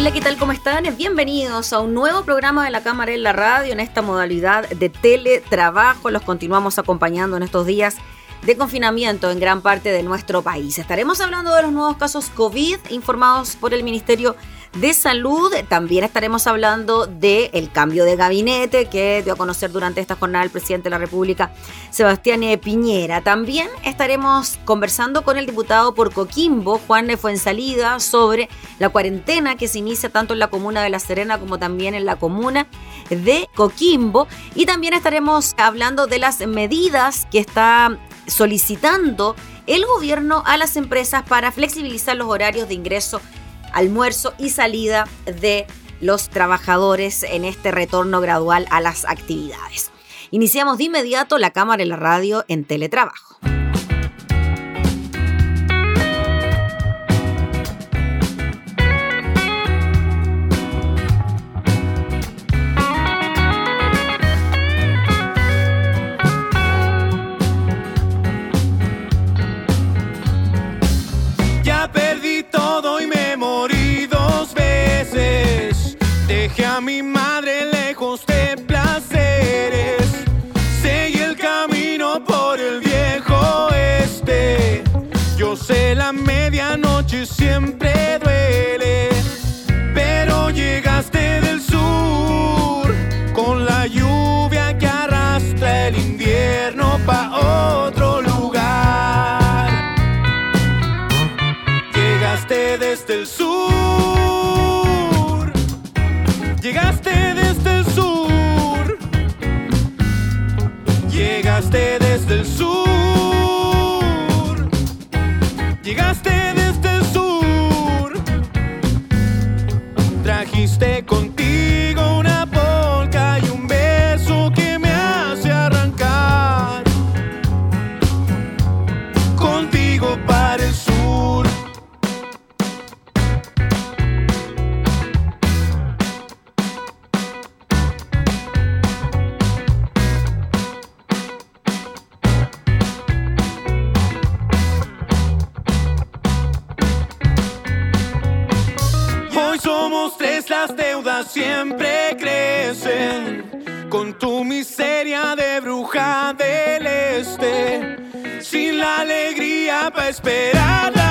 Hola, ¿qué tal? ¿Cómo están? Bienvenidos a un nuevo programa de la Cámara en la Radio en esta modalidad de teletrabajo. Los continuamos acompañando en estos días de confinamiento en gran parte de nuestro país. Estaremos hablando de los nuevos casos COVID informados por el Ministerio de Salud. También estaremos hablando del cambio de gabinete que dio a conocer durante esta jornada el presidente de la República, Sebastián Piñera. También estaremos conversando con el diputado por Coquimbo, Juan de Fuensalida, sobre la cuarentena que se inicia tanto en la comuna de La Serena como también en la comuna de Coquimbo. Y también estaremos hablando de las medidas que está solicitando el gobierno a las empresas para flexibilizar los horarios de ingreso almuerzo y salida de los trabajadores en este retorno gradual a las actividades. Iniciamos de inmediato la cámara y la radio en teletrabajo. Con tu miseria de bruja del este. Sin la alegría para esperar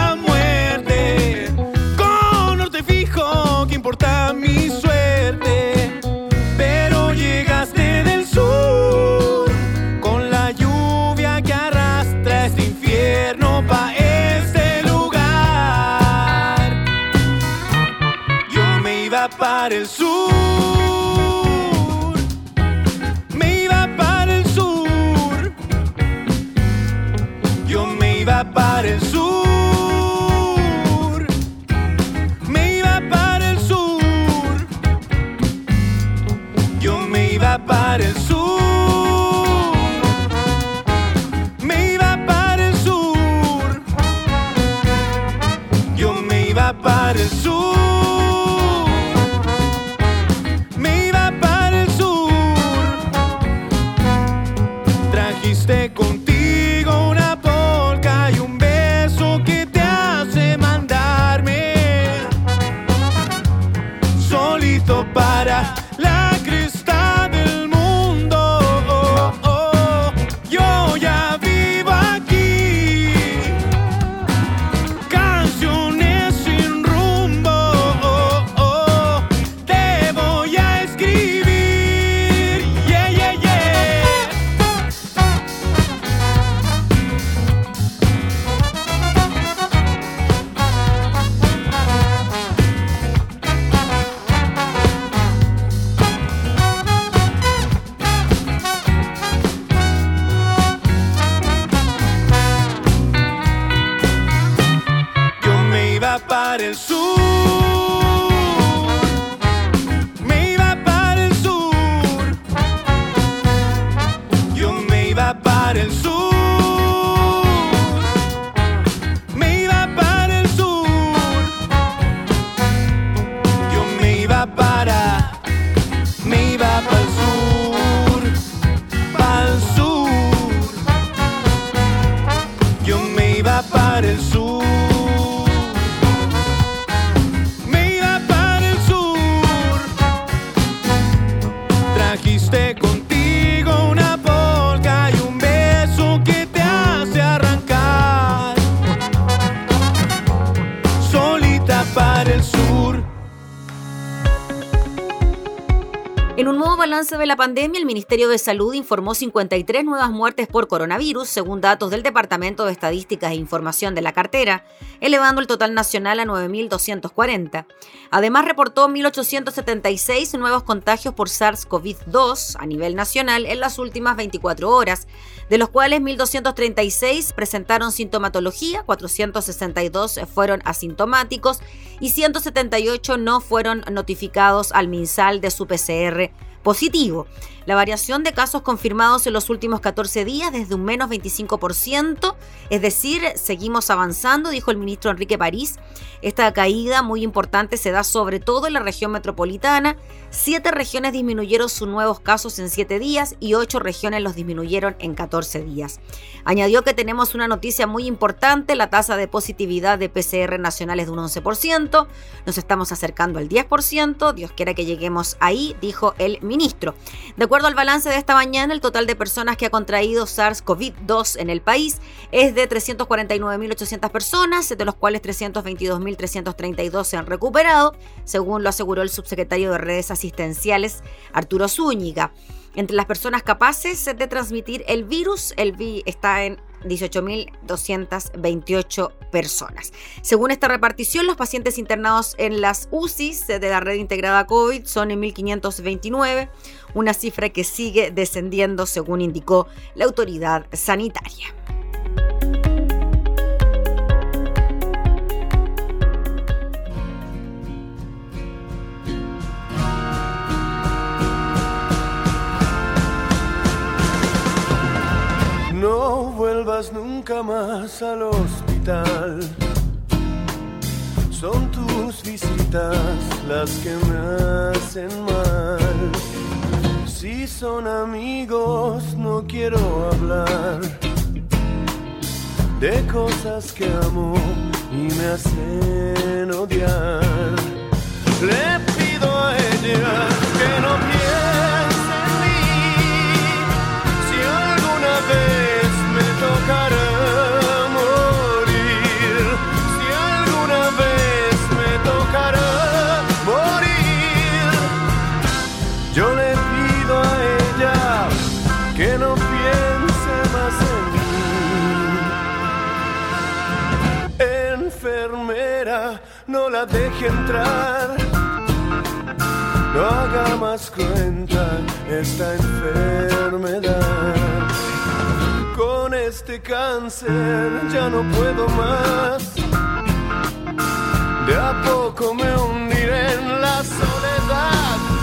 balance de la pandemia, el Ministerio de Salud informó 53 nuevas muertes por coronavirus, según datos del Departamento de Estadísticas e Información de la cartera, elevando el total nacional a 9.240. Además, reportó 1.876 nuevos contagios por SARS-CoV-2 a nivel nacional en las últimas 24 horas, de los cuales 1.236 presentaron sintomatología, 462 fueron asintomáticos y 178 no fueron notificados al MinSal de su PCR positivo. La variación de casos confirmados en los últimos 14 días desde un menos 25%, es decir, seguimos avanzando, dijo el ministro Enrique París. Esta caída muy importante se da sobre todo en la región metropolitana. Siete regiones disminuyeron sus nuevos casos en 7 días y ocho regiones los disminuyeron en 14 días. Añadió que tenemos una noticia muy importante, la tasa de positividad de PCR nacional es de un 11%, nos estamos acercando al 10%, Dios quiera que lleguemos ahí, dijo el ministro. De acuerdo al balance de esta mañana, el total de personas que ha contraído SARS-CoV-2 en el país es de 349.800 personas, de los cuales 322.332 se han recuperado, según lo aseguró el subsecretario de Redes Asistenciales, Arturo Zúñiga. Entre las personas capaces de transmitir el virus, el vi está en 18.228 personas. Según esta repartición, los pacientes internados en las UCIs de la red integrada COVID son en 1.529, una cifra que sigue descendiendo según indicó la autoridad sanitaria. No vuelvas nunca más al hospital. Son tus visitas las que me hacen mal. Si son amigos, no quiero hablar de cosas que amo y me hacen odiar. Le pido a ella entrar. No haga más cuenta esta enfermedad. Con este cáncer ya no puedo más. De a poco me hundiré en la. Soledad.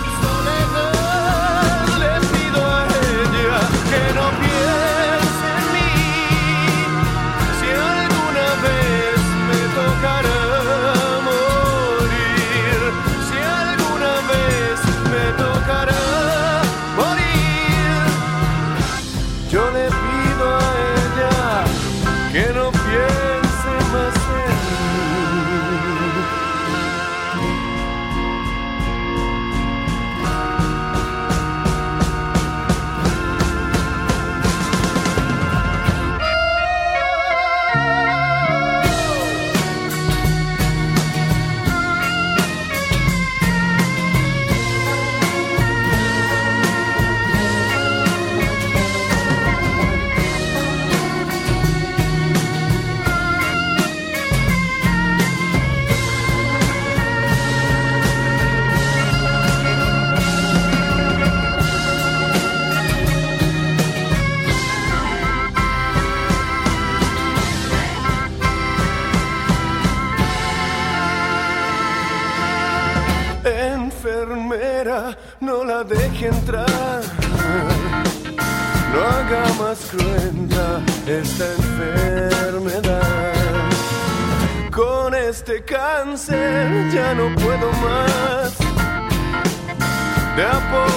Ya no puedo más. De a poco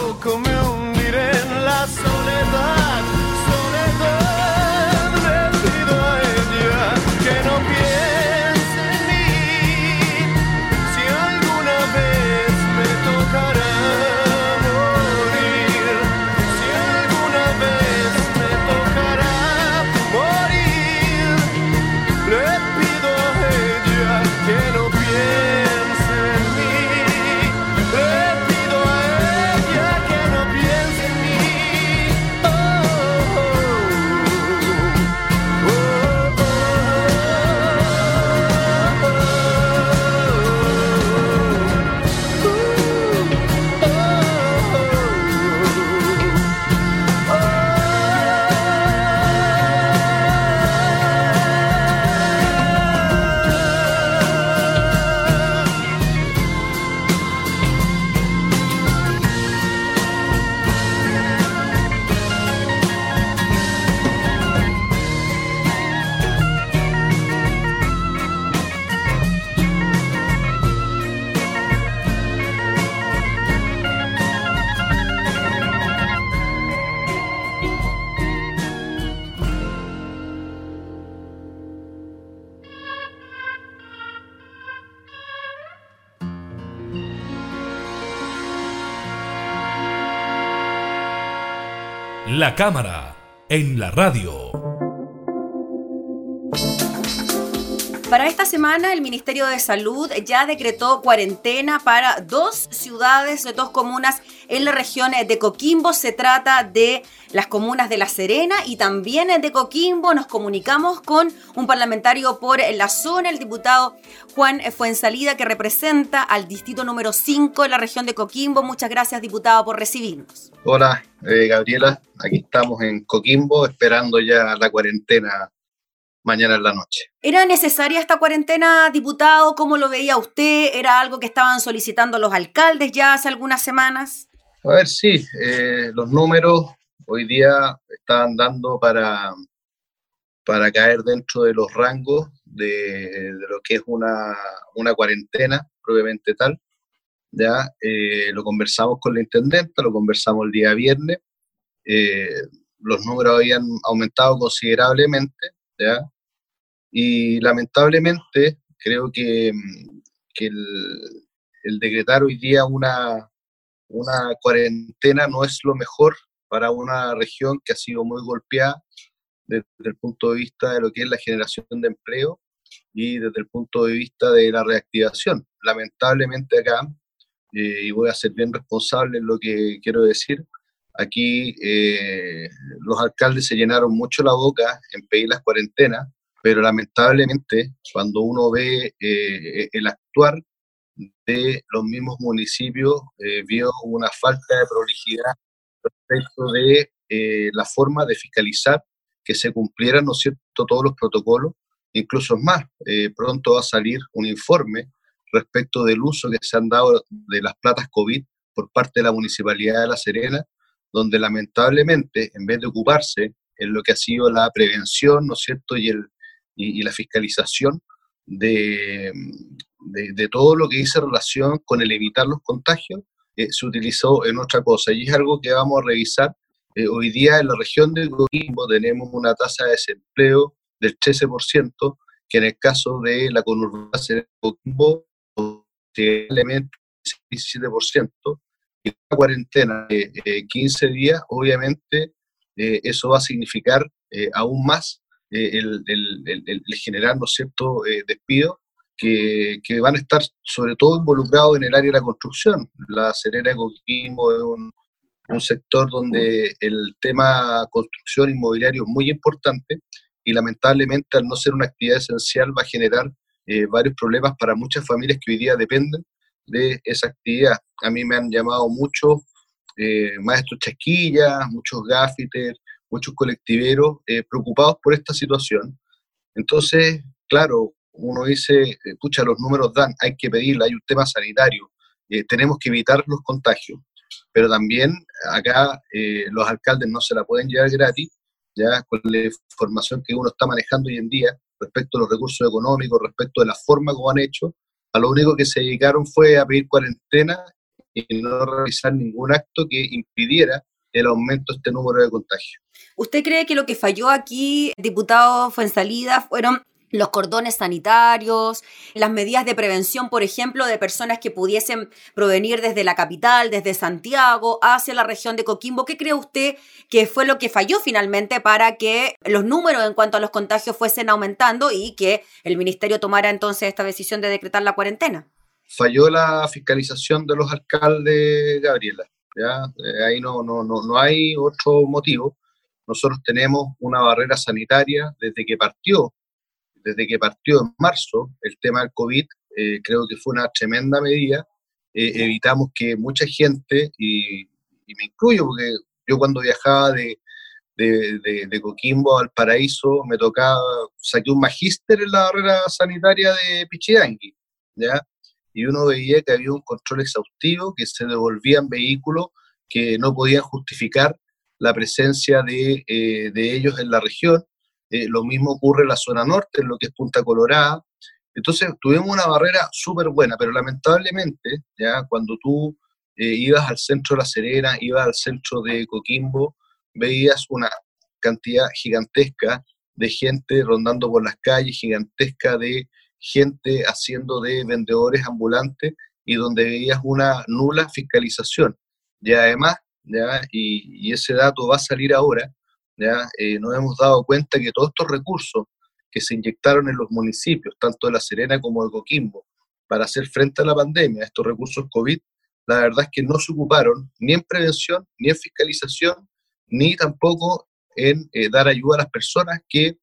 Cámara en la radio. Para esta semana, el Ministerio de Salud ya decretó cuarentena para dos ciudades, dos comunas en la región de Coquimbo. Se trata de las comunas de La Serena y también de Coquimbo. Nos comunicamos con un parlamentario por la zona, el diputado Juan Fuensalida, que representa al distrito número 5 en la región de Coquimbo. Muchas gracias, diputado, por recibirnos. Hola, eh, Gabriela. Aquí estamos en Coquimbo esperando ya la cuarentena mañana en la noche. ¿Era necesaria esta cuarentena, diputado? ¿Cómo lo veía usted? ¿Era algo que estaban solicitando los alcaldes ya hace algunas semanas? A ver, sí, eh, los números hoy día están dando para, para caer dentro de los rangos de, lo que es una, una cuarentena propiamente tal. Ya eh, lo conversamos con la intendenta, lo conversamos el día viernes. eh, los números habían aumentado considerablemente, ¿ya? Y lamentablemente creo que, que el decretar hoy día una, una cuarentena no es lo mejor para una región que ha sido muy golpeada desde el punto de vista de lo que es la generación de empleo y desde el punto de vista de la reactivación. Lamentablemente acá, eh, y voy a ser bien responsable en lo que quiero decir, aquí eh, los alcaldes se llenaron mucho la boca en pedir las cuarentenas, pero lamentablemente cuando uno ve eh, el actuar de los mismos municipios, eh, vio una falta de prolijidad respecto de eh, la forma de fiscalizar que se cumplieran, ¿no cierto?, todos los protocolos. Incluso más, eh, pronto va a salir un informe respecto del uso que se han dado de las platas COVID por parte de la Municipalidad de La Serena, donde lamentablemente, en vez de ocuparse en lo que ha sido la prevención, ¿no es cierto?, y, el, y la fiscalización de, de, todo lo que dice relación con el evitar los contagios, eh, se utilizó en otra cosa. Y es algo que vamos a revisar. Eh, hoy día en la región de Coquimbo tenemos una tasa de desempleo del 13%, que en el caso de la conurbada de Coquimbo, posiblemente 17%, y una cuarentena de eh, 15 días, obviamente eh, eso va a significar aún más el, el, generar, ¿no es cierto?, despido que, que, van a estar sobre todo involucrados en el área de la construcción. La Serena de Coquimbo es un, un sector donde el tema construcción inmobiliario es muy importante y lamentablemente al no ser una actividad esencial va a generar eh, varios problemas para muchas familias que hoy día dependen de esa actividad. A mí me han llamado muchos eh, maestros chasquillas, muchos gaffiters, muchos colectiveros eh, preocupados por esta situación. Entonces, claro, uno dice, pucha, los números dan, hay que pedirla, hay un tema sanitario, tenemos que evitar los contagios. Pero también acá los alcaldes no se la pueden llevar gratis, ya con la información que uno está manejando hoy en día respecto a los recursos económicos, respecto de la forma como han hecho, a lo único que se dedicaron fue a pedir cuarentena y no realizar ningún acto que impidiera el aumento de este número de contagios. ¿Usted cree que lo que falló aquí, diputado, fue en salida, fueron los cordones sanitarios, las medidas de prevención, por ejemplo, de personas que pudiesen provenir desde la capital, desde Santiago, hacia la región de Coquimbo. ¿Qué cree usted que fue lo que falló finalmente para que los números en cuanto a los contagios fuesen aumentando y que el ministerio tomara entonces esta decisión de decretar la cuarentena? Falló la fiscalización de los alcaldes, Gabriela. ¿ya? Eh, ahí no, no, no, no hay otro motivo. Nosotros tenemos una barrera sanitaria desde que partió desde que partió en marzo el tema del COVID, eh, creo que fue una tremenda medida. Eh, evitamos que mucha gente, y, me incluyo porque yo cuando viajaba de, Coquimbo al Paraíso me tocaba, saqué un magíster en la barrera sanitaria de Pichidangui, ¿ya? Y uno veía que había un control exhaustivo, que se devolvían vehículos que no podían justificar la presencia de, eh, de ellos en la región eh, lo mismo ocurre en la zona norte, en lo que es Punta Colorada. Entonces tuvimos una barrera súper buena, pero lamentablemente, ya cuando tú eh, ibas al centro de La Serena, ibas al centro de Coquimbo, veías una cantidad gigantesca de gente rondando por las calles, gigantesca de gente haciendo de vendedores ambulantes y donde veías una nula fiscalización. Y además, ya, y ese dato va a salir ahora, ¿ya? Eh, nos hemos dado cuenta que todos estos recursos que se inyectaron en los municipios, tanto de La Serena como de Coquimbo, para hacer frente a la pandemia, estos recursos COVID, la verdad es que no se ocuparon ni en prevención, ni en fiscalización, ni tampoco en eh, dar ayuda a las personas que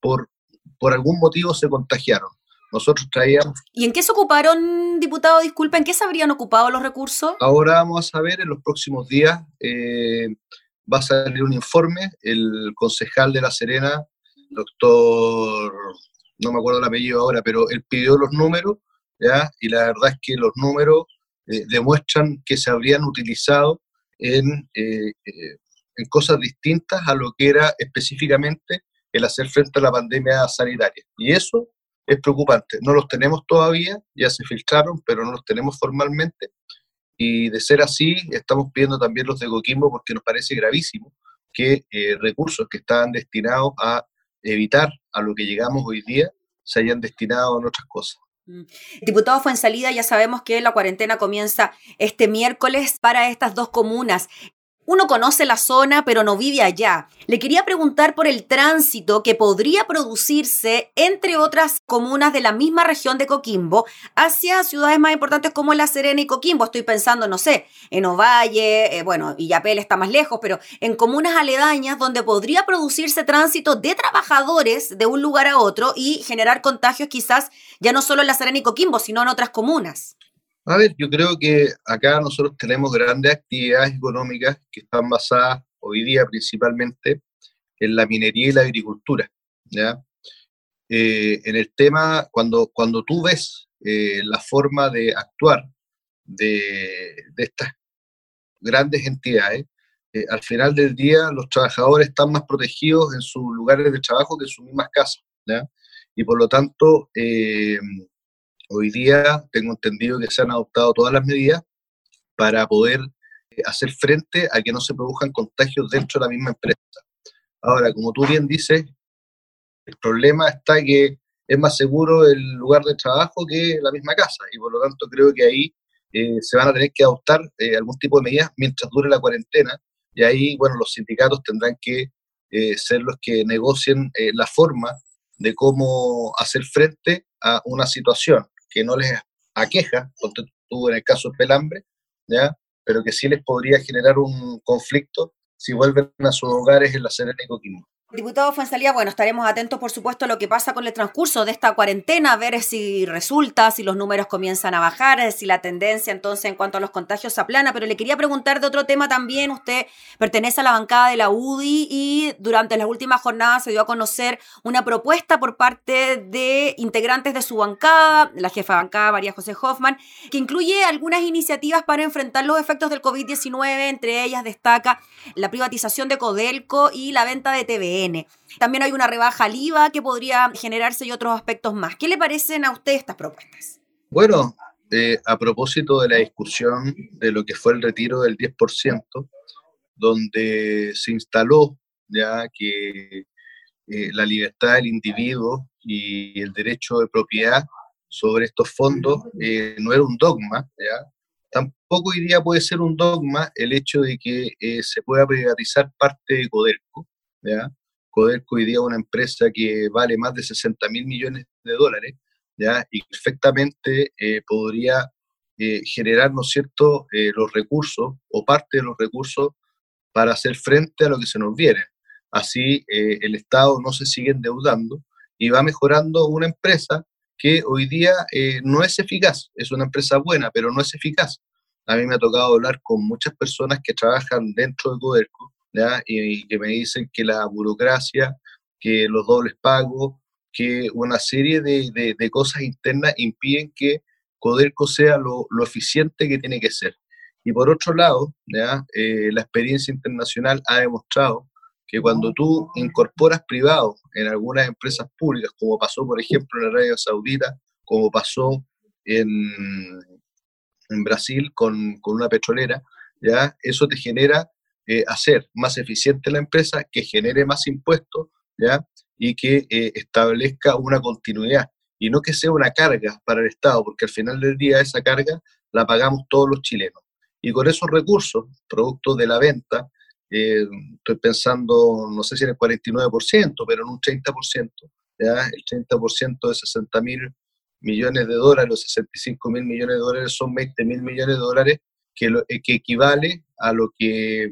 por, por algún motivo se contagiaron. Nosotros traíamos... ¿Y en qué se ocuparon, diputado? Disculpa, ¿en qué se habrían ocupado los recursos? Ahora vamos a saber en los próximos días. Eh, va a salir un informe, el concejal de La Serena, doctor, no me acuerdo el apellido ahora, pero él pidió los números, ¿ya? y la verdad es que los números eh, demuestran que se habrían utilizado en, eh, eh, en cosas distintas a lo que era específicamente el hacer frente a la pandemia sanitaria. Y eso es preocupante. No los tenemos todavía, ya se filtraron, pero no los tenemos formalmente. Y de ser así, estamos pidiendo también los de Coquimbo porque nos parece gravísimo que eh, recursos que estaban destinados a evitar a lo que llegamos hoy día se hayan destinado a otras cosas. Mm. Diputado Fuensalida, ya sabemos que la cuarentena comienza este miércoles para estas dos comunas. Uno conoce la zona, pero no vive allá. Le quería preguntar por el tránsito que podría producirse entre otras comunas de la misma región de Coquimbo hacia ciudades más importantes como La Serena y Coquimbo. Estoy pensando, no sé, en Ovalle, eh, bueno, Villapel está más lejos, pero en comunas aledañas donde podría producirse tránsito de trabajadores de un lugar a otro y generar contagios quizás ya no solo en La Serena y Coquimbo, sino en otras comunas. A ver, yo creo que acá nosotros tenemos grandes actividades económicas que están basadas hoy día principalmente en la minería y la agricultura. ¿ya? Eh, en el tema, cuando, cuando tú ves eh, la forma de actuar de, estas grandes entidades, eh, al final del día los trabajadores están más protegidos en sus lugares de trabajo que en sus mismas casas. ¿ya? Y por lo tanto, Hoy día tengo entendido que se han adoptado todas las medidas para poder eh, hacer frente a que no se produzcan contagios dentro de la misma empresa. Ahora, como tú bien dices, el problema está que es más seguro el lugar de trabajo que la misma casa y por lo tanto creo que ahí eh, se van a tener que adoptar eh, algún tipo de medidas mientras dure la cuarentena y ahí, bueno, los sindicatos tendrán que ser los que negocien la forma de cómo hacer frente a una situación que no les aqueja, porque tuvo en el caso del pelambre, ¿ya? pero que sí les podría generar un conflicto si vuelven a sus hogares en la Serena y Coquimbo. Diputado Fuenzalía, bueno, estaremos atentos, por supuesto, a lo que pasa con el transcurso de esta cuarentena, a ver si resulta, si los números comienzan a bajar, si la tendencia entonces en cuanto a los contagios se aplana. Pero le quería preguntar de otro tema también. Usted pertenece a la bancada de la UDI y durante las últimas jornadas se dio a conocer una propuesta por parte de integrantes de su bancada, la jefa bancada María José Hoffman, que incluye algunas iniciativas para enfrentar los efectos del COVID-19. Entre ellas destaca la privatización de Codelco y la venta de TVE. También hay una rebaja al IVA que podría generarse y otros aspectos más. ¿Qué le parecen a usted estas propuestas? Bueno, eh, a propósito de la discusión de lo que fue el retiro del 10%, donde se instaló ya que eh, la libertad del individuo y el derecho de propiedad sobre estos fondos eh, no era un dogma, ¿ya? Tampoco hoy día puede ser un dogma el hecho de que se pueda privatizar parte de Codelco, ¿ya? Codelco hoy día es una empresa que vale más de 60 mil millones de dólares, ¿ya? y perfectamente eh, podría eh, generar, ¿no cierto?, eh, los recursos o parte de los recursos para hacer frente a lo que se nos viene. Así el Estado no se sigue endeudando y va mejorando una empresa que hoy día no es eficaz, es una empresa buena, pero no es eficaz. A mí me ha tocado hablar con muchas personas que trabajan dentro de Codelco y, que me dicen que la burocracia, que los dobles pagos, que una serie de, de, cosas internas impiden que Codelco sea lo, lo, eficiente que tiene que ser. Y por otro lado, ¿ya? Eh, la experiencia internacional ha demostrado que cuando tú incorporas privados en algunas empresas públicas, como pasó por ejemplo en Arabia Saudita, como pasó en, en Brasil con, con, una petrolera, ¿ya? eso te genera eh, hacer más eficiente la empresa, que genere más impuestos, ¿ya? Y que eh, establezca una continuidad y no que sea una carga para el Estado, porque al final del día esa carga la pagamos todos los chilenos. Y con esos recursos, producto de la venta, eh, estoy pensando, no sé si en el 49%, pero en un 30%, ¿ya? el 30% de 60 mil millones de dólares, los 65 mil millones de dólares son 20 mil millones de dólares, que, que equivale a lo que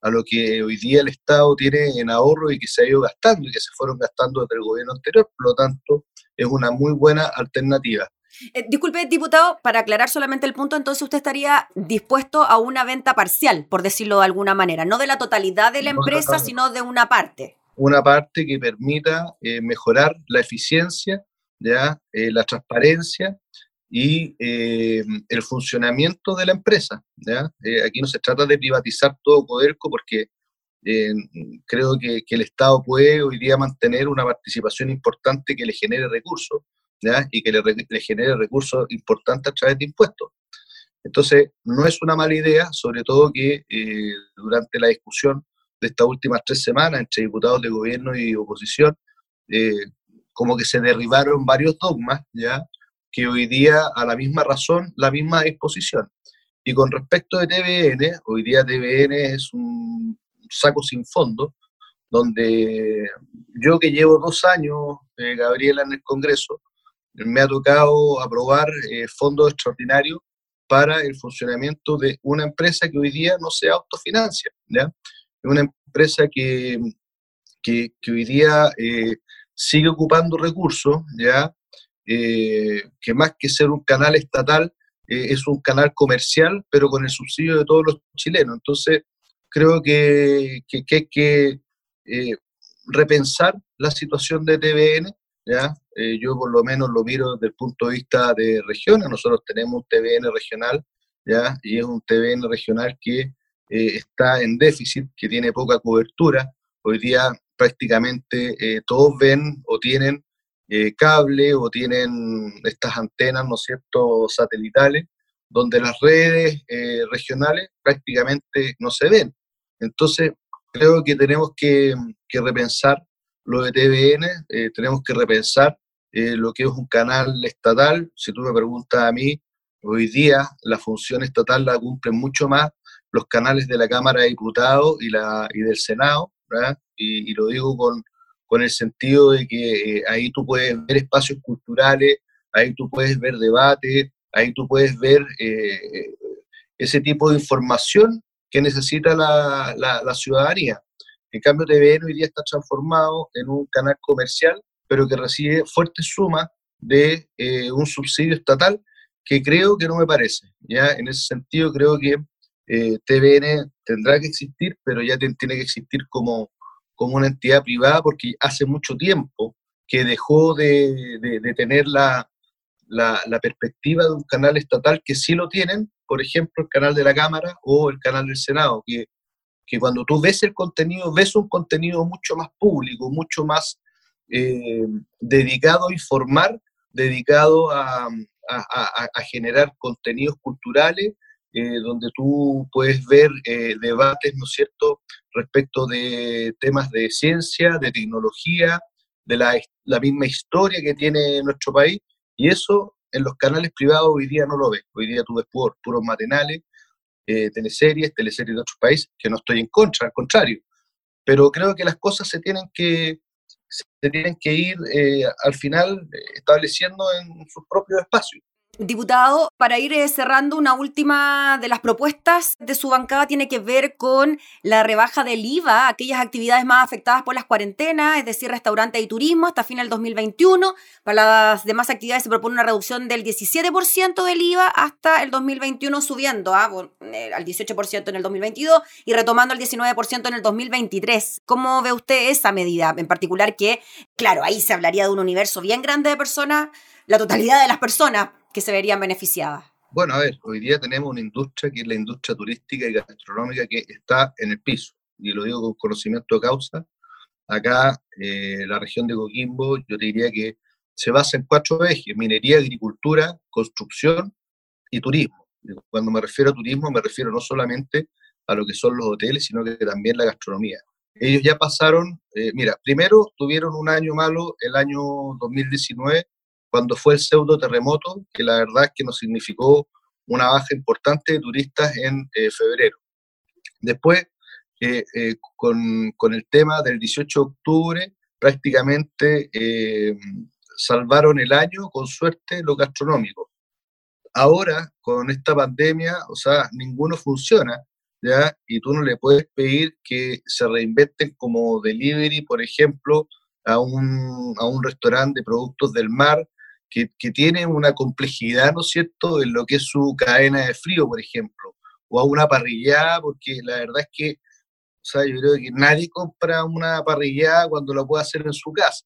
a lo que hoy día el Estado tiene en ahorro y que se ha ido gastando y que se fueron gastando desde el gobierno anterior. Por lo tanto, es una muy buena alternativa. Eh, disculpe, diputado, para aclarar solamente el punto, entonces usted estaría dispuesto a una venta parcial, por decirlo de alguna manera, no de la totalidad de la empresa, sino de una parte. Una parte que permita eh, mejorar la eficiencia, ya eh, la transparencia y eh, el funcionamiento de la empresa. Eh, aquí no se trata de privatizar todo Codelco porque eh, creo que, el Estado puede hoy día mantener una participación importante que le genere recursos y que le, genere recursos importantes a través de impuestos. Entonces, no es una mala idea, sobre todo que durante la discusión de estas últimas tres semanas entre diputados de gobierno y oposición, como que se derribaron varios dogmas, ¿ya? Que hoy día a la misma razón, la misma disposición. Y con respecto de TVN, hoy día TVN es un saco sin fondo, donde yo que llevo dos años, eh, Gabriela, en el Congreso, me ha tocado aprobar eh, fondos extraordinarios para el funcionamiento de una empresa que hoy día no se autofinancia, ¿ya? Una empresa que, que, hoy día eh, sigue ocupando recursos, ¿ya? Eh, que más que ser un canal estatal, eh, es un canal comercial, pero con el subsidio de todos los chilenos. Entonces, creo que, hay que eh, repensar la situación de TVN. ¿ya? yo por lo menos lo miro desde el punto de vista de regiones. Nosotros tenemos un TVN regional, ¿ya? y es un TVN regional que está en déficit, que tiene poca cobertura. Hoy día prácticamente todos ven o tienen eh, cable o tienen estas antenas, ¿no es cierto?, satelitales, donde las redes eh, regionales prácticamente no se ven. Entonces, creo que tenemos que, repensar lo de TVN, eh, tenemos que repensar lo que es un canal estatal. Si tú me preguntas a mí, hoy día la función estatal la cumplen mucho más los canales de la Cámara de Diputados y, la, y del Senado, y, lo digo con, con el sentido de que eh, ahí tú puedes ver espacios culturales, ahí tú puedes ver debate, ahí tú puedes ver eh, ese tipo de información que necesita la, la, ciudadanía. En cambio, TVN hoy día está transformado en un canal comercial, pero que recibe fuertes sumas de eh, un subsidio estatal que creo que no me parece. ¿ya? En ese sentido, creo que eh, TVN tendrá que existir, pero ya tiene que existir como, como una entidad privada porque hace mucho tiempo que dejó de, de, tener la, la, la, perspectiva de un canal estatal que sí lo tienen, por ejemplo, el canal de la Cámara o el canal del Senado, que, que cuando tú ves el contenido, ves un contenido mucho más público, mucho más eh, dedicado a informar, dedicado a, a, generar contenidos culturales, eh, donde tú puedes ver eh, debates, ¿no es cierto?, respecto de temas de ciencia, de tecnología, de la, la misma historia que tiene nuestro país, y eso en los canales privados hoy día no lo ves. Hoy día tú ves puros matinales, eh, teleseries, teleseries de otros países, que no estoy en contra, al contrario. Pero creo que las cosas se tienen que, se tienen que ir eh, al final estableciendo en sus propios espacios. Diputado, para ir eh, cerrando, una última de las propuestas de su bancada tiene que ver con la rebaja del IVA, aquellas actividades más afectadas por las cuarentenas, es decir, restaurante y turismo, hasta fin del 2021. Para las demás actividades se propone una reducción del 17% del IVA hasta el 2021, subiendo ¿ah? eh, al 18% en el 2022 y retomando al 19% en el 2023. ¿Cómo ve usted esa medida? En particular que, claro, ahí se hablaría de un universo bien grande de personas, la totalidad de las personas que se verían beneficiadas? Bueno, a ver, hoy día tenemos una industria que es la industria turística y gastronómica que está en el piso, y lo digo con conocimiento de causa. Acá, eh, la región de Coquimbo, yo diría que se basa en cuatro ejes, minería, agricultura, construcción y turismo. Cuando me refiero a turismo, me refiero no solamente a lo que son los hoteles, sino que también la gastronomía. Ellos ya pasaron, eh, mira, primero tuvieron un año malo, el año 2019, cuando fue el pseudo terremoto, que la verdad es que nos significó una baja importante de turistas en eh, febrero. Después, eh, eh, con, con, el tema del 18 de octubre, prácticamente salvaron el año con suerte lo gastronómico. Ahora, con esta pandemia, o sea, ninguno funciona, ¿ya? Y tú no le puedes pedir que se reinventen como delivery, por ejemplo, a un, a un restaurante de productos del mar, que, tiene una complejidad, ¿no es cierto?, en lo que es su cadena de frío, por ejemplo, o a una parrillada, porque la verdad es que, o yo creo que nadie compra una parrillada cuando la puede hacer en su casa,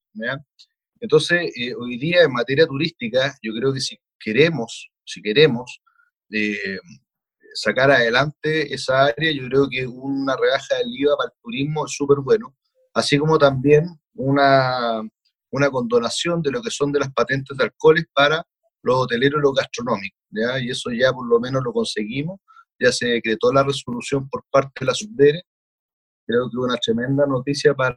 Entonces, eh, hoy día en materia turística, yo creo que si queremos, si queremos eh, sacar adelante esa área, yo creo que una rebaja del IVA para el turismo es súper bueno, así como también una, una condonación de lo que son de las patentes de alcoholes para los hoteleros y los gastronómicos, ¿ya? y eso ya por lo menos lo conseguimos, ya se decretó la resolución por parte de la Subdere, creo que una tremenda noticia para,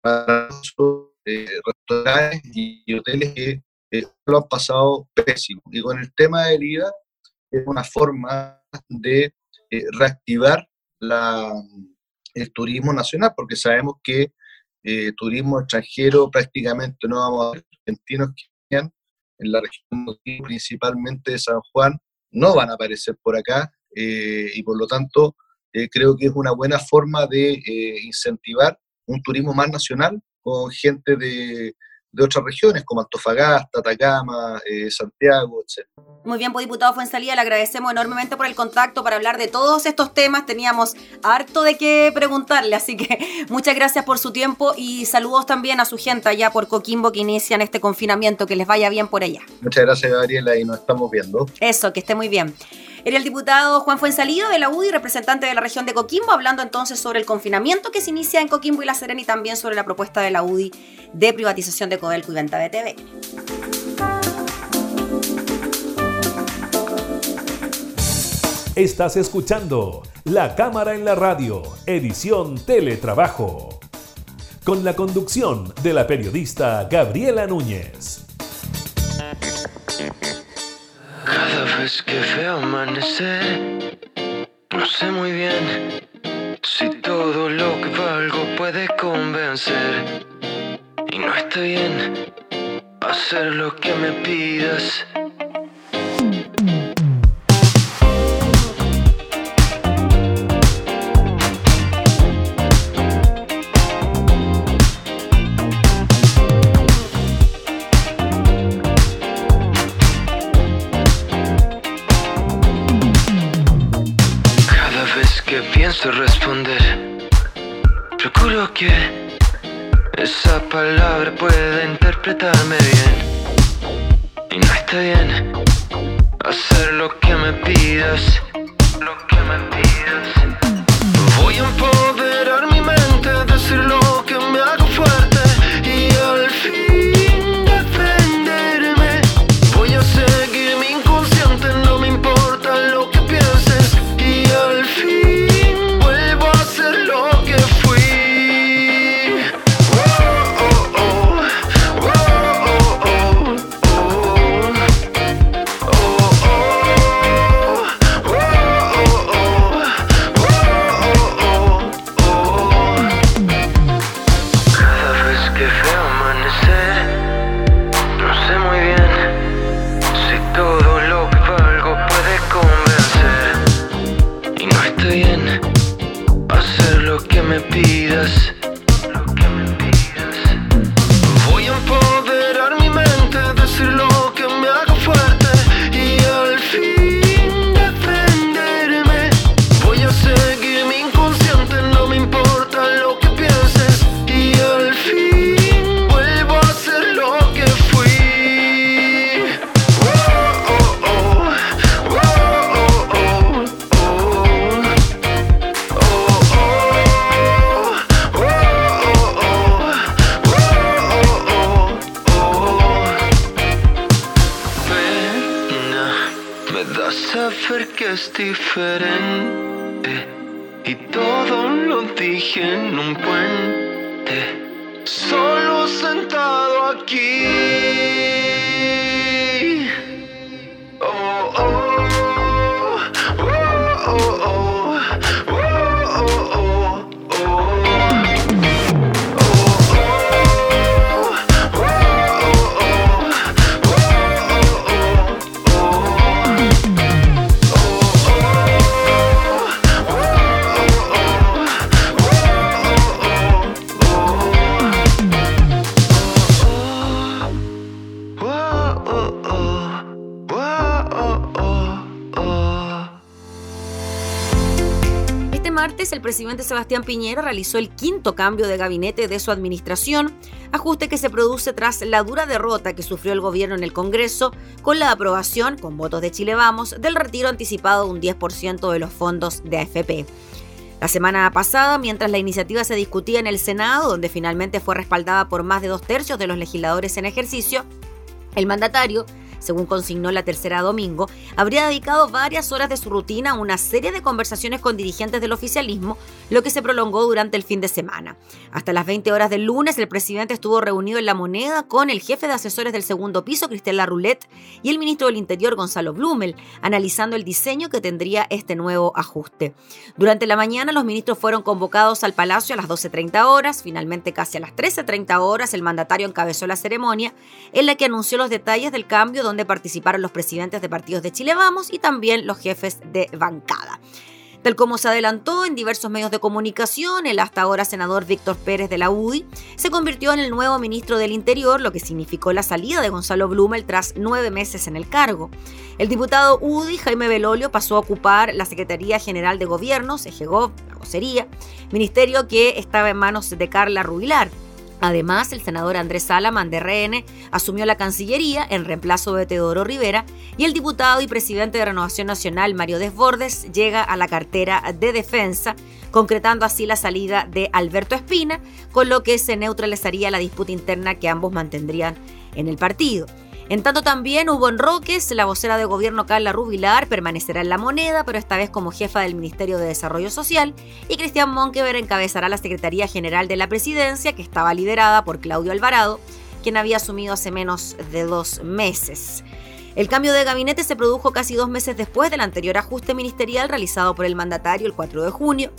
para los eh, restaurantes y hoteles que eh, lo han pasado pésimo. Y con el tema del IVA, es una forma de eh, reactivar la, el turismo nacional, porque sabemos que eh, turismo extranjero prácticamente no vamos a ver argentinos que en la región principalmente de San Juan no van a aparecer por acá eh, y por lo tanto eh, creo que es una buena forma de incentivar un turismo más nacional con gente de, de otras regiones como Antofagasta, Atacama, eh, Santiago, etc. Muy bien, pues diputado Fuensalía, le agradecemos enormemente por el contacto para hablar de todos estos temas. Teníamos harto de qué preguntarle, así que muchas gracias por su tiempo y saludos también a su gente allá por Coquimbo que inician este confinamiento. Que les vaya bien por allá. Muchas gracias, Gabriela, y nos estamos viendo. Eso, que esté muy bien. Era el diputado Juan Fuensalido de la UDI, representante de la región de Coquimbo, hablando entonces sobre el confinamiento que se inicia en Coquimbo y La Serena y también sobre la propuesta de la UDI de privatización de Codelco y venta de TV. Estás escuchando La Cámara en la Radio, edición Teletrabajo, con la conducción de la periodista Gabriela Núñez. Cada vez que veo amanecer, no sé muy bien si todo lo que valgo puede convencer. Y no está bien hacer lo que me pidas. matarme presidente Sebastián Piñera realizó el quinto cambio de gabinete de su administración, ajuste que se produce tras la dura derrota que sufrió el gobierno en el Congreso con la aprobación, con votos de Chile Vamos, del retiro anticipado de un 10% de los fondos de AFP. La semana pasada, mientras la iniciativa se discutía en el Senado, donde finalmente fue respaldada por más de dos tercios de los legisladores en ejercicio, el mandatario según consignó la tercera domingo, habría dedicado varias horas de su rutina a una serie de conversaciones con dirigentes del oficialismo, lo que se prolongó durante el fin de semana. Hasta las 20 horas del lunes, el presidente estuvo reunido en La Moneda con el jefe de asesores del segundo piso, Cristel Larroulet, y el ministro del Interior, Gonzalo Blumel, analizando el diseño que tendría este nuevo ajuste. Durante la mañana, los ministros fueron convocados al Palacio a las 12.30 horas. Finalmente, casi a las 13.30 horas, el mandatario encabezó la ceremonia en la que anunció los detalles del cambio donde participaron los presidentes de partidos de Chile Vamos y también los jefes de bancada. Tal como se adelantó en diversos medios de comunicación, el hasta ahora senador Víctor Pérez de la UDI se convirtió en el nuevo ministro del Interior, lo que significó la salida de Gonzalo Blumel tras nueve meses en el cargo. El diputado UDI, Jaime Belolio, pasó a ocupar la Secretaría General de Gobierno, SEGEGOV, la vocería, ministerio que estaba en manos de Carla Rubilar. Además, el senador Andrés Salaman de RN asumió la Cancillería en reemplazo de Teodoro Rivera y el diputado y presidente de Renovación Nacional Mario Desbordes llega a la cartera de Defensa, concretando así la salida de Alberto Espina, con lo que se neutralizaría la disputa interna que ambos mantendrían en el partido. En tanto también Hugo Enroques, la vocera de gobierno Carla Rubilar, permanecerá en la moneda, pero esta vez como jefa del Ministerio de Desarrollo Social, y Cristian Monkever encabezará la Secretaría General de la Presidencia, que estaba liderada por Claudio Alvarado, quien había asumido hace menos de dos meses. El cambio de gabinete se produjo casi dos meses después del anterior ajuste ministerial realizado por el mandatario el 4 de junio,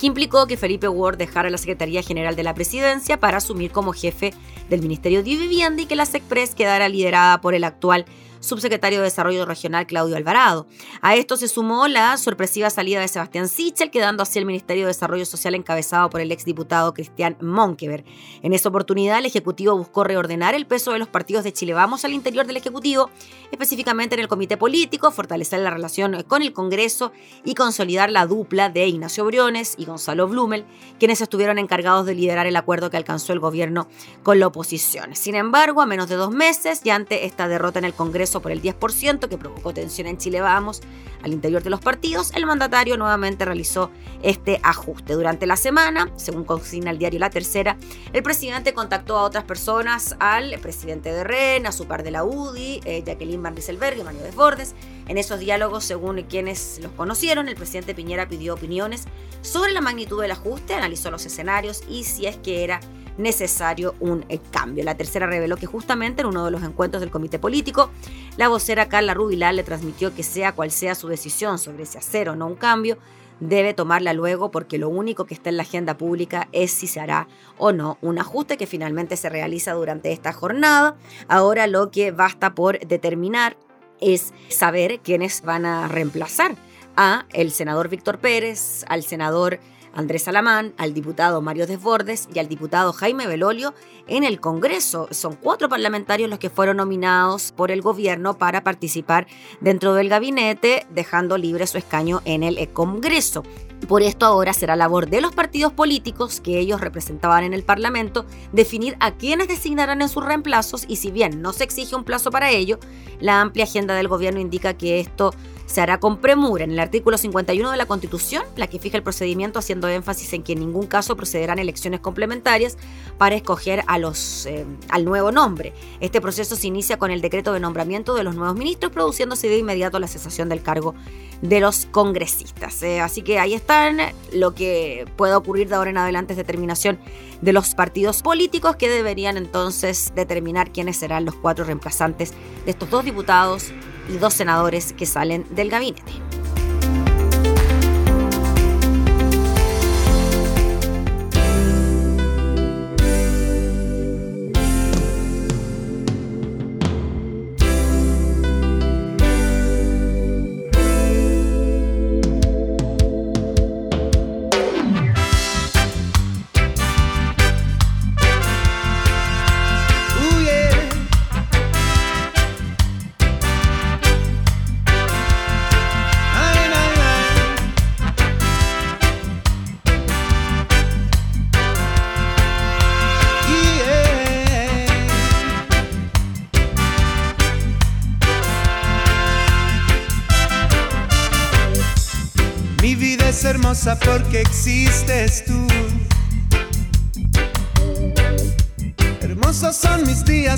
que implicó que Felipe Ward dejara la Secretaría General de la Presidencia para asumir como jefe del Ministerio de Vivienda y que la SECPRES quedara liderada por el actual subsecretario de Desarrollo Regional Claudio Alvarado. A esto se sumó la sorpresiva salida de Sebastián Sichel, quedando así el Ministerio de Desarrollo Social encabezado por el exdiputado Cristian Monkever. En esa oportunidad, el Ejecutivo buscó reordenar el peso de los partidos de Chile Vamos al interior del Ejecutivo, específicamente en el Comité Político, fortalecer la relación con el Congreso y consolidar la dupla de Ignacio Briones y Gonzalo Blumel, quienes estuvieron encargados de liderar el acuerdo que alcanzó el gobierno con la oposición. Sin embargo, a menos de dos meses y ante esta derrota en el Congreso por el 10% que provocó tensión en Chile Vamos al interior de los partidos, el mandatario nuevamente realizó este ajuste. Durante la semana, según consigna el diario La Tercera, el presidente contactó a otras personas, al presidente de REN, a su par de la UDI, eh, Jacqueline Van Rieselberg y Mario Desbordes. En esos diálogos, según quienes los conocieron, el presidente Piñera pidió opiniones sobre la magnitud del ajuste, analizó los escenarios y si es que era necesario un eh, cambio. La tercera reveló que justamente en uno de los encuentros del comité político, la vocera Carla Rubilar le transmitió que sea cual sea su decisión sobre si hacer o no un cambio, debe tomarla luego porque lo único que está en la agenda pública es si se hará o no un ajuste que finalmente se realiza durante esta jornada. Ahora lo que basta por determinar es saber quiénes van a reemplazar a el senador Víctor Pérez, al senador Andrés Salamán, al diputado Mario Desbordes y al diputado Jaime Belolio en el Congreso. Son cuatro parlamentarios los que fueron nominados por el gobierno para participar dentro del gabinete, dejando libre su escaño en el Congreso. Por esto ahora será labor de los partidos políticos que ellos representaban en el Parlamento definir a quienes designarán en sus reemplazos y si bien no se exige un plazo para ello, la amplia agenda del gobierno indica que esto se hará con premura en el artículo 51 de la Constitución, la que fija el procedimiento haciendo énfasis en que en ningún caso procederán elecciones complementarias para escoger a los, eh, al nuevo nombre. Este proceso se inicia con el decreto de nombramiento de los nuevos ministros, produciéndose de inmediato la cesación del cargo de los congresistas. Eh, así que ahí están lo que pueda ocurrir de ahora en adelante es determinación de los partidos políticos que deberían entonces determinar quiénes serán los cuatro reemplazantes de estos dos diputados y dos senadores que salen del gabinete.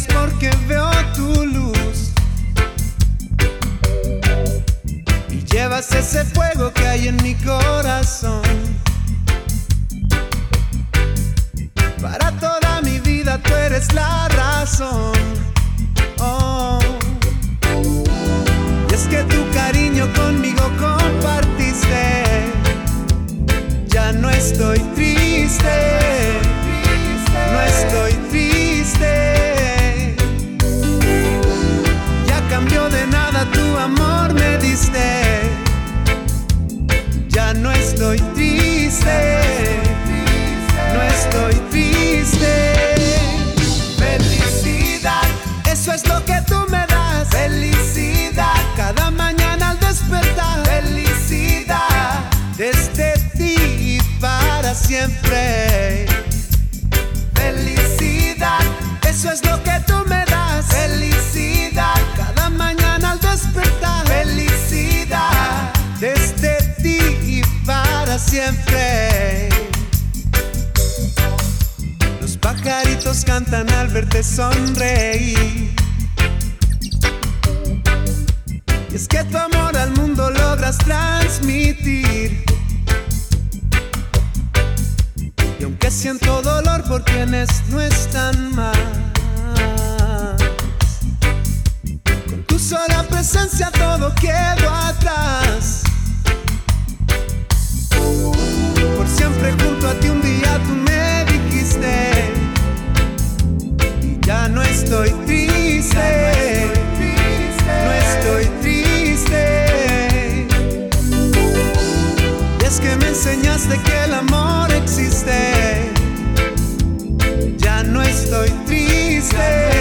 Porque veo Los pajaritos cantan al verte sonreír. Y es que tu amor al mundo logras transmitir. siento dolor por quienes no están más. Con tu sola presencia todo quedó atrás. pregunto a ti, un día tú me dijiste, y ya no estoy triste, no estoy triste. Y es que me enseñaste que el amor existe, ya no estoy triste.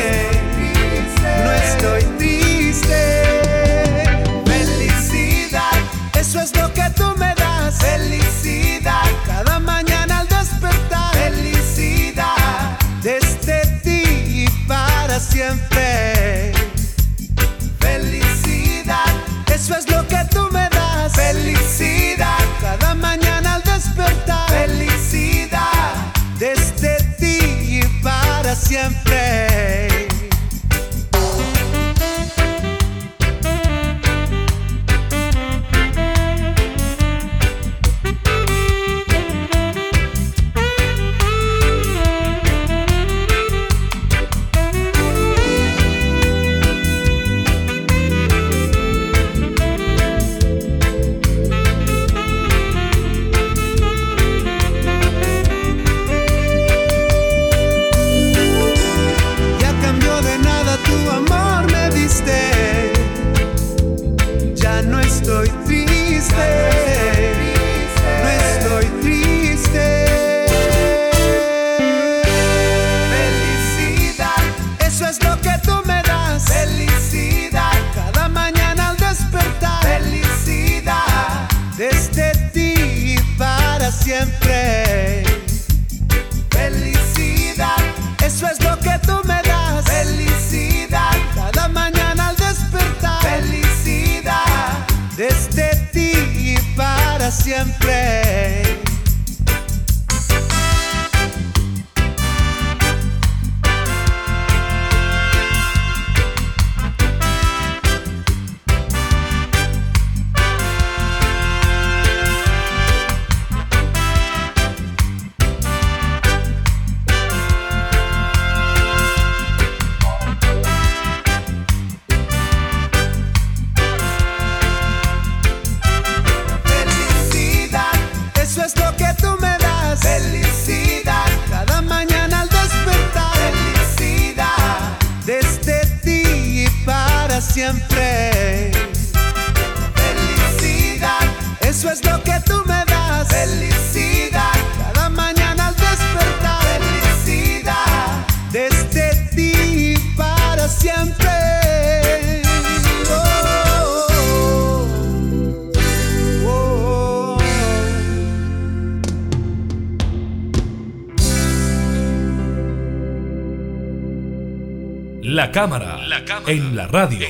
Cámara, en la radio.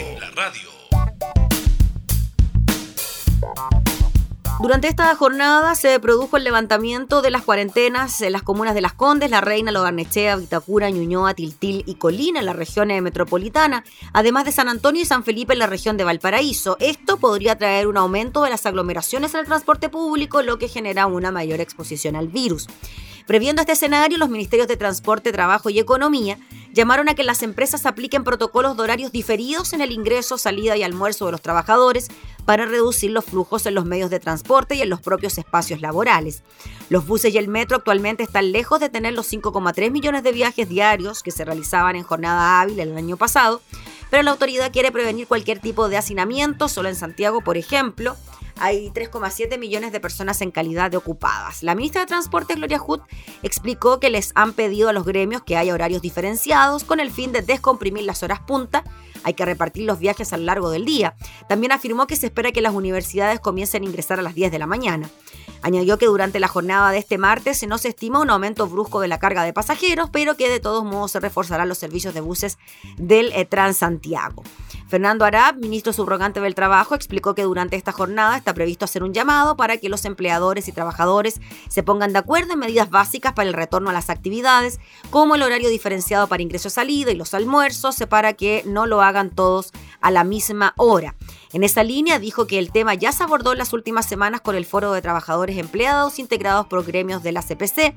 Durante esta jornada se produjo el levantamiento de las cuarentenas en las comunas de Las Condes, La Reina, Logarnechea, Vitacura, Ñuñoa, Tiltil y Colina en la región metropolitana, además de San Antonio y San Felipe en la región de Valparaíso. Esto podría traer un aumento de las aglomeraciones en el transporte público, lo que genera una mayor exposición al virus. Previendo este escenario, los ministerios de Transporte, Trabajo y Economía llamaron a que las empresas apliquen protocolos de horarios diferidos en el ingreso, salida y almuerzo de los trabajadores para reducir los flujos en los medios de transporte y en los propios espacios laborales. Los buses y el metro actualmente están lejos de tener los 5,3 millones de viajes diarios que se realizaban en jornada hábil el año pasado, pero la autoridad quiere prevenir cualquier tipo de hacinamiento. Solo en Santiago, por ejemplo, hay 3,7 millones de personas en calidad de ocupadas. La ministra de Transporte, Gloria Hood, explicó que les han pedido a los gremios que haya horarios diferenciados con el fin de descomprimir las horas punta. Hay que repartir los viajes a lo largo del día. También afirmó que se espera que las universidades comiencen a ingresar a las 10 de la mañana. Añadió que durante la jornada de este martes no se estima un aumento brusco de la carga de pasajeros, pero que de todos modos se reforzarán los servicios de buses del eh, Transantiago. Fernando Arab, ministro subrogante del Trabajo, explicó que durante esta jornada está previsto hacer un llamado para que los empleadores y trabajadores se pongan de acuerdo en medidas básicas para el retorno a las actividades, como el horario diferenciado para ingreso-salida y los almuerzos, para que no lo hagan todos a la misma hora. En esa línea dijo que el tema ya se abordó en las últimas semanas con el Foro de Trabajadores Empleados integrados por gremios de la CPC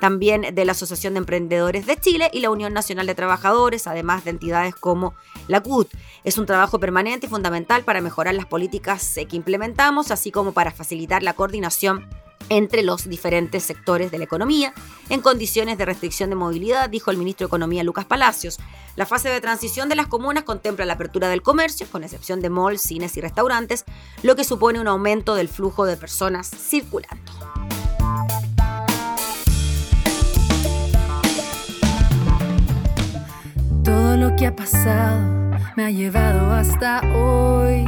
también de la Asociación de Emprendedores de Chile y la Unión Nacional de Trabajadores, además de entidades como la CUT. Es un trabajo permanente y fundamental para mejorar las políticas que implementamos, así como para facilitar la coordinación entre los diferentes sectores de la economía en condiciones de restricción de movilidad, dijo el ministro de Economía Lucas Palacios. La fase de transición de las comunas contempla la apertura del comercio, con excepción de malls, cines y restaurantes, lo que supone un aumento del flujo de personas circulando. Todo lo que ha pasado me ha llevado hasta hoy.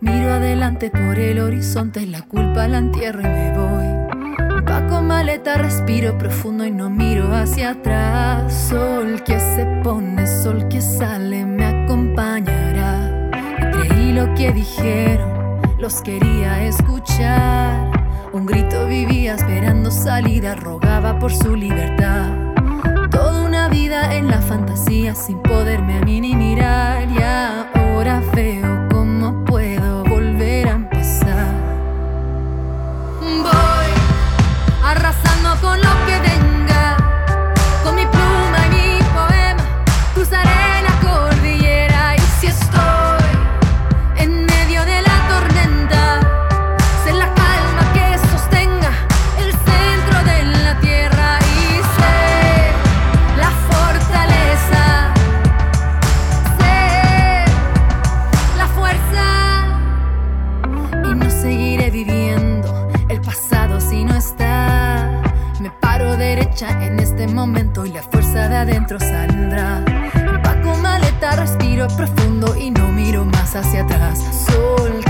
Miro adelante por el horizonte, la culpa la entierro y me voy. Paco maleta, respiro profundo y no miro hacia atrás. Sol que se pone, sol que sale, me acompañará. creí lo que dijeron los quería escuchar. Un grito vivía esperando salida, rogaba por su libertad. Toda una vida en la fantasía sin poderme a mí ni mirar. Y ahora veo adentro saldrá. Empaco maleta, respiro profundo y no miro más hacia atrás. Sol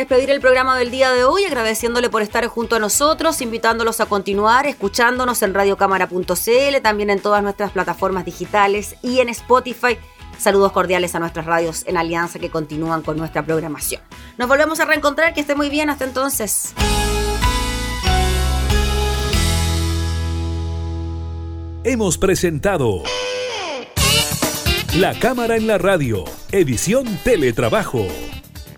Despedir el programa del día de hoy, agradeciéndole por estar junto a nosotros, invitándolos a continuar escuchándonos en radiocámara.cl, también en todas nuestras plataformas digitales y en Spotify. Saludos cordiales a nuestras radios en Alianza que continúan con nuestra programación. Nos volvemos a reencontrar, que esté muy bien, hasta entonces. Hemos presentado La Cámara en la Radio, edición Teletrabajo.